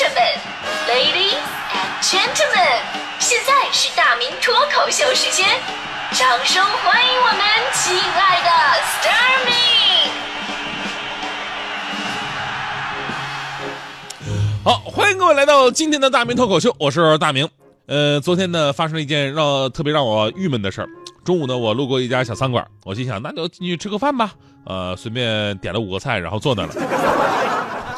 生们，Ladies and Gentlemen，现在是大明脱口秀时间，掌声欢迎我们亲爱的 s t a r m y 好，欢迎各位来到今天的大明脱口秀，我是大明。呃，昨天呢发生了一件让特别让我郁闷的事儿。中午呢，我路过一家小餐馆，我心想那就进去吃个饭吧。呃，随便点了五个菜，然后坐那了。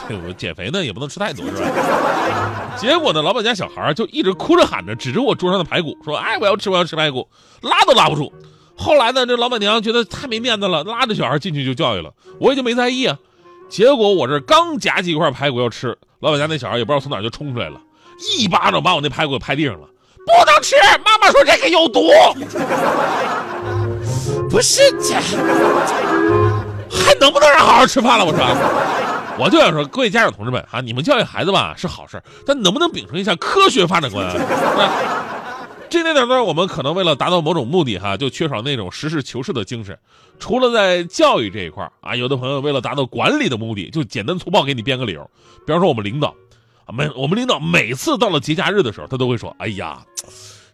我减肥呢也不能吃太多，是吧？结果呢，老板家小孩就一直哭着喊着，指着我桌上的排骨说：“哎，我要吃，我要吃排骨，拉都拉不住。”后来呢，这老板娘觉得太没面子了，拉着小孩进去就教育了，我也就没在意啊。结果我这刚夹几块排骨要吃，老板家那小孩也不知道从哪就冲出来了，一巴掌把我那排骨拍地上了，不能吃！妈妈说这个有毒。不是这，还能不能让好好吃饭了？我说，我就想说，各位家长同志们啊，你们教育孩子吧是好事但能不能秉承一下科学发展观？这那点呢，我们可能为了达到某种目的哈，就缺少那种实事求是的精神。除了在教育这一块啊，有的朋友为了达到管理的目的，就简单粗暴给你编个理由。比方说我们领导，每我们领导每次到了节假日的时候，他都会说：“哎呀。”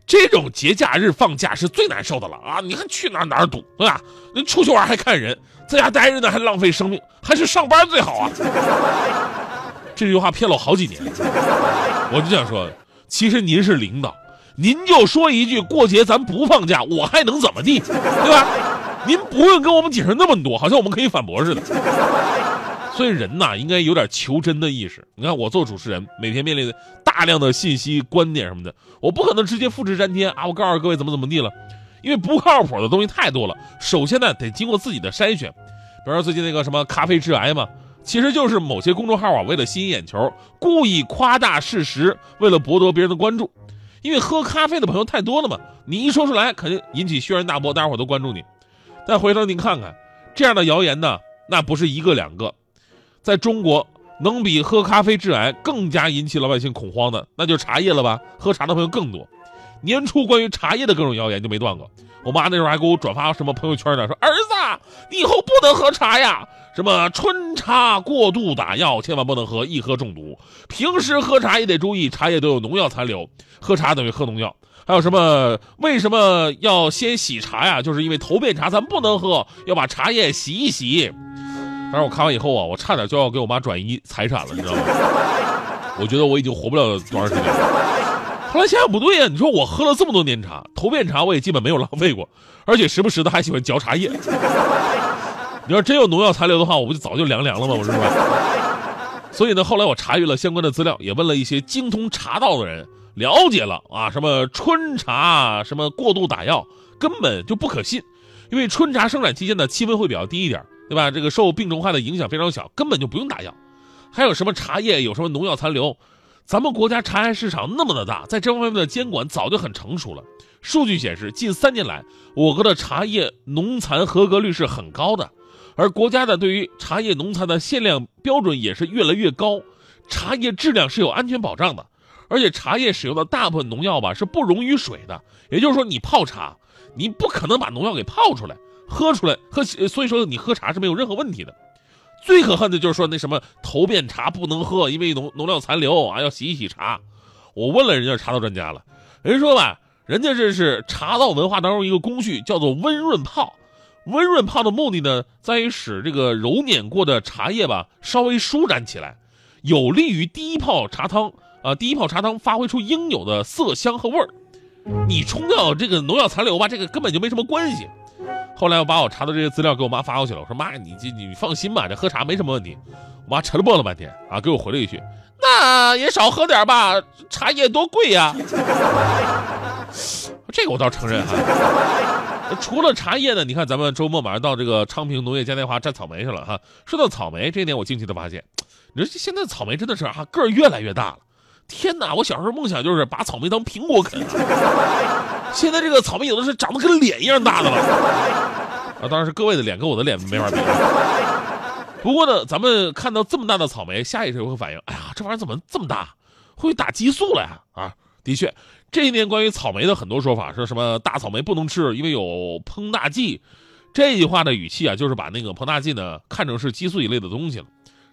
这种节假日放假是最难受的了啊！你看去哪哪堵，对吧？你出去玩还看人，在家待着呢还浪费生命，还是上班最好啊！这句话骗了我好几年，我就想说，其实您是领导，您就说一句过节咱不放假，我还能怎么地，对吧？您不用跟我们解释那么多，好像我们可以反驳似的。所以人呐，应该有点求真的意识。你看我做主持人，每天面临的大量的信息、观点什么的，我不可能直接复制粘贴啊！我告诉各位怎么怎么地了，因为不靠谱的东西太多了。首先呢，得经过自己的筛选。比如说最近那个什么咖啡致癌嘛，其实就是某些公众号啊，为了吸引眼球，故意夸大事实，为了博得别人的关注。因为喝咖啡的朋友太多了嘛，你一说出来，肯定引起轩然大波，大家伙都关注你。但回头您看看，这样的谣言呢，那不是一个两个。在中国，能比喝咖啡致癌更加引起老百姓恐慌的，那就茶叶了吧？喝茶的朋友更多。年初关于茶叶的各种谣言就没断过。我妈那时候还给我转发什么朋友圈呢，说儿子，你以后不能喝茶呀，什么春茶过度打药，千万不能喝，一喝中毒。平时喝茶也得注意，茶叶都有农药残留，喝茶等于喝农药。还有什么？为什么要先洗茶呀？就是因为头遍茶咱不能喝，要把茶叶洗一洗。但是我看完以后啊，我差点就要给我妈转移财产了，你知道吗？我觉得我已经活不了多长时间了。后来想想不对呀，你说我喝了这么多年茶，头遍茶我也基本没有浪费过，而且时不时的还喜欢嚼茶叶。你要真有农药残留的话，我不就早就凉凉了吗？我是吧？所以呢，后来我查阅了相关的资料，也问了一些精通茶道的人，了解了啊，什么春茶，什么过度打药，根本就不可信，因为春茶生产期间的气温会比较低一点。对吧？这个受病虫害的影响非常小，根本就不用打药。还有什么茶叶有什么农药残留？咱们国家茶叶市场那么的大，在这方面的监管早就很成熟了。数据显示，近三年来，我国的茶叶农残合格率是很高的，而国家的对于茶叶农残的限量标准也是越来越高。茶叶质量是有安全保障的，而且茶叶使用的大部分农药吧是不溶于水的，也就是说，你泡茶，你不可能把农药给泡出来。喝出来喝，所以说你喝茶是没有任何问题的。最可恨的就是说那什么头遍茶不能喝，因为农农药残留啊，要洗一洗茶。我问了人家茶道专家了，人说吧，人家这是茶道文化当中一个工序，叫做温润泡。温润泡的目的呢，在于使这个揉捻过的茶叶吧稍微舒展起来，有利于第一泡茶汤啊，第一泡茶汤发挥出应有的色香和味儿。你冲掉这个农药残留吧，这个根本就没什么关系。后来我把我查的这些资料给我妈发过去了，我说妈，你这你放心吧，这喝茶没什么问题。我妈沉默了半天啊，给我回了一句：“那也少喝点吧，茶叶多贵呀。”这个我倒承认哈。除了茶叶呢，你看咱们周末马上到这个昌平农业嘉年华摘草莓去了哈。说到草莓，这一点我惊奇的发现，你说现在草莓真的是哈个儿越来越大了。天哪，我小时候梦想就是把草莓当苹果啃。现在这个草莓有的是长得跟脸一样大的了，啊，当然是各位的脸跟我的脸没法比。不过呢，咱们看到这么大的草莓，下意识会反应，哎呀，这玩意儿怎么这么大？会打激素了呀？啊，的确，这一年关于草莓的很多说法，说什么大草莓不能吃，因为有膨大剂。这句话的语气啊，就是把那个膨大剂呢看成是激素一类的东西了。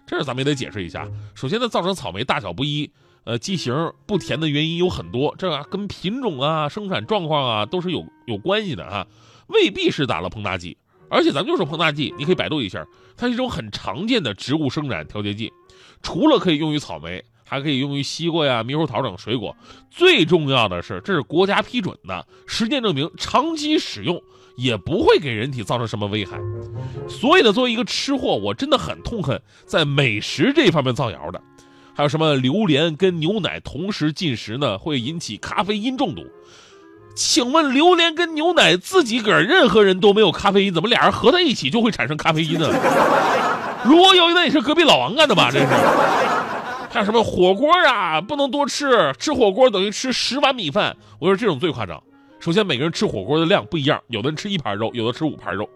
这咱们也得解释一下。首先呢，造成草莓大小不一，呃，畸形不甜的原因有很多，这跟品种啊、生产状况啊都是有有关系的啊，未必是打了膨大剂。而且咱们就说膨大剂，你可以百度一下，它是一种很常见的植物生长调节剂，除了可以用于草莓。还可以用于西瓜呀、猕猴桃等水果。最重要的是，这是国家批准的，实践证明长期使用也不会给人体造成什么危害。所以呢，作为一个吃货，我真的很痛恨在美食这方面造谣的。还有什么榴莲跟牛奶同时进食呢，会引起咖啡因中毒？请问榴莲跟牛奶自己个儿任何人都没有咖啡因，怎么俩人合在一起就会产生咖啡因呢？如果有，那也是隔壁老王干的吧？这是。还有什么火锅啊，不能多吃，吃火锅等于吃十碗米饭。我说这种最夸张。首先，每个人吃火锅的量不一样，有的人吃一盘肉，有的吃五盘肉。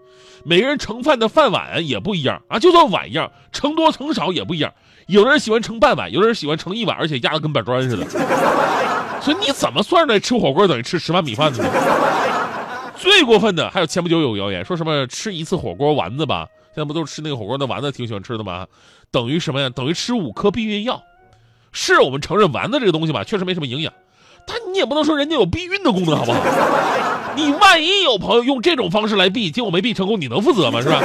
每个人盛饭的饭碗也不一样啊，就算碗一样，盛多盛少也不一样。有的人喜欢盛半碗，有的人喜欢盛一碗，而且压的跟板砖似的。所以你怎么算出来吃火锅等于吃十碗米饭的呢？最过分的还有前不久有谣言说什么吃一次火锅丸子吧，现在不都是吃那个火锅的丸子，挺喜欢吃的吗？等于什么呀？等于吃五颗避孕药。是我们承认丸子这个东西吧，确实没什么营养，但你也不能说人家有避孕的功能，好不好？你万一有朋友用这种方式来避，结果没避成功，你能负责吗？是吧？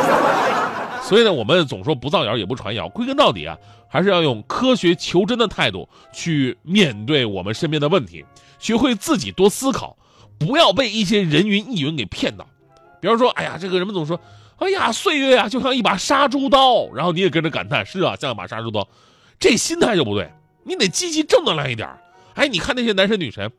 所以呢，我们总说不造谣也不传谣，归根到底啊，还是要用科学求真的态度去面对我们身边的问题，学会自己多思考，不要被一些人云亦云给骗到。比方说，哎呀，这个人们总说，哎呀，岁月呀就像一把杀猪刀，然后你也跟着感叹，是啊，像一把杀猪刀，这心态就不对。你得积极正能量一点哎，你看那些男神女神，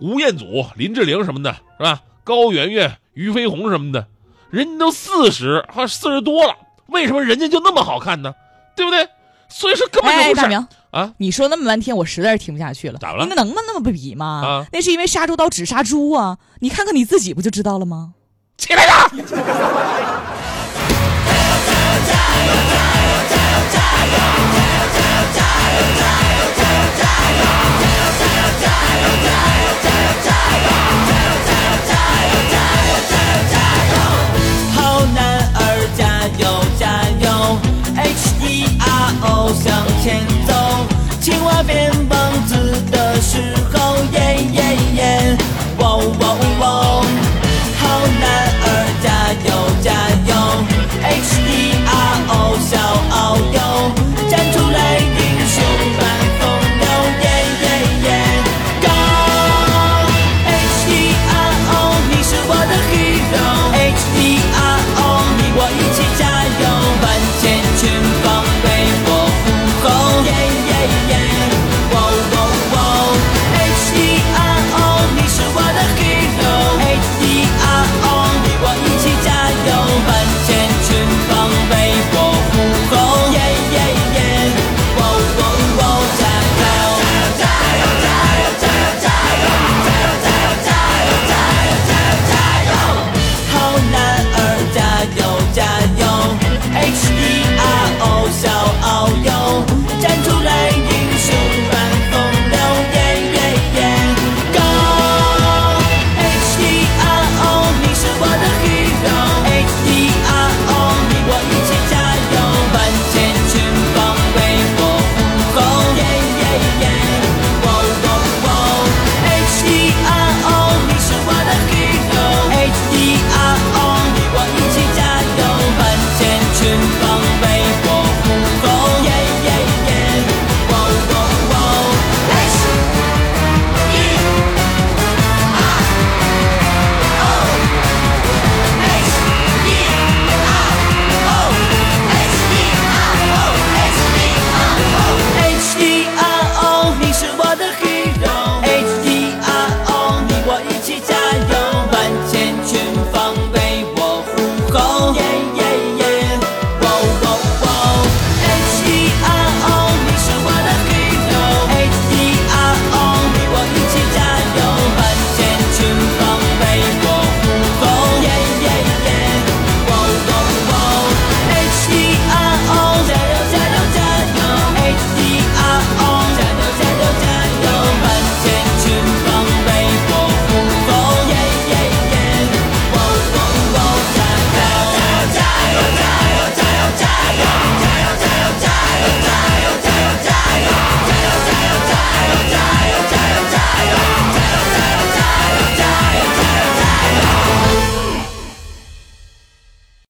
吴彦祖、林志玲什么的，是吧？高圆圆、俞飞鸿什么的，人家都四十，还四十多了，为什么人家就那么好看呢？对不对？所以说根本就不是。大明啊，你说那么半天，我实在是听不下去了。咋了？那能不能那么比吗？啊，那是因为杀猪刀只杀猪啊！你看看你自己不就知道了吗？起来呀！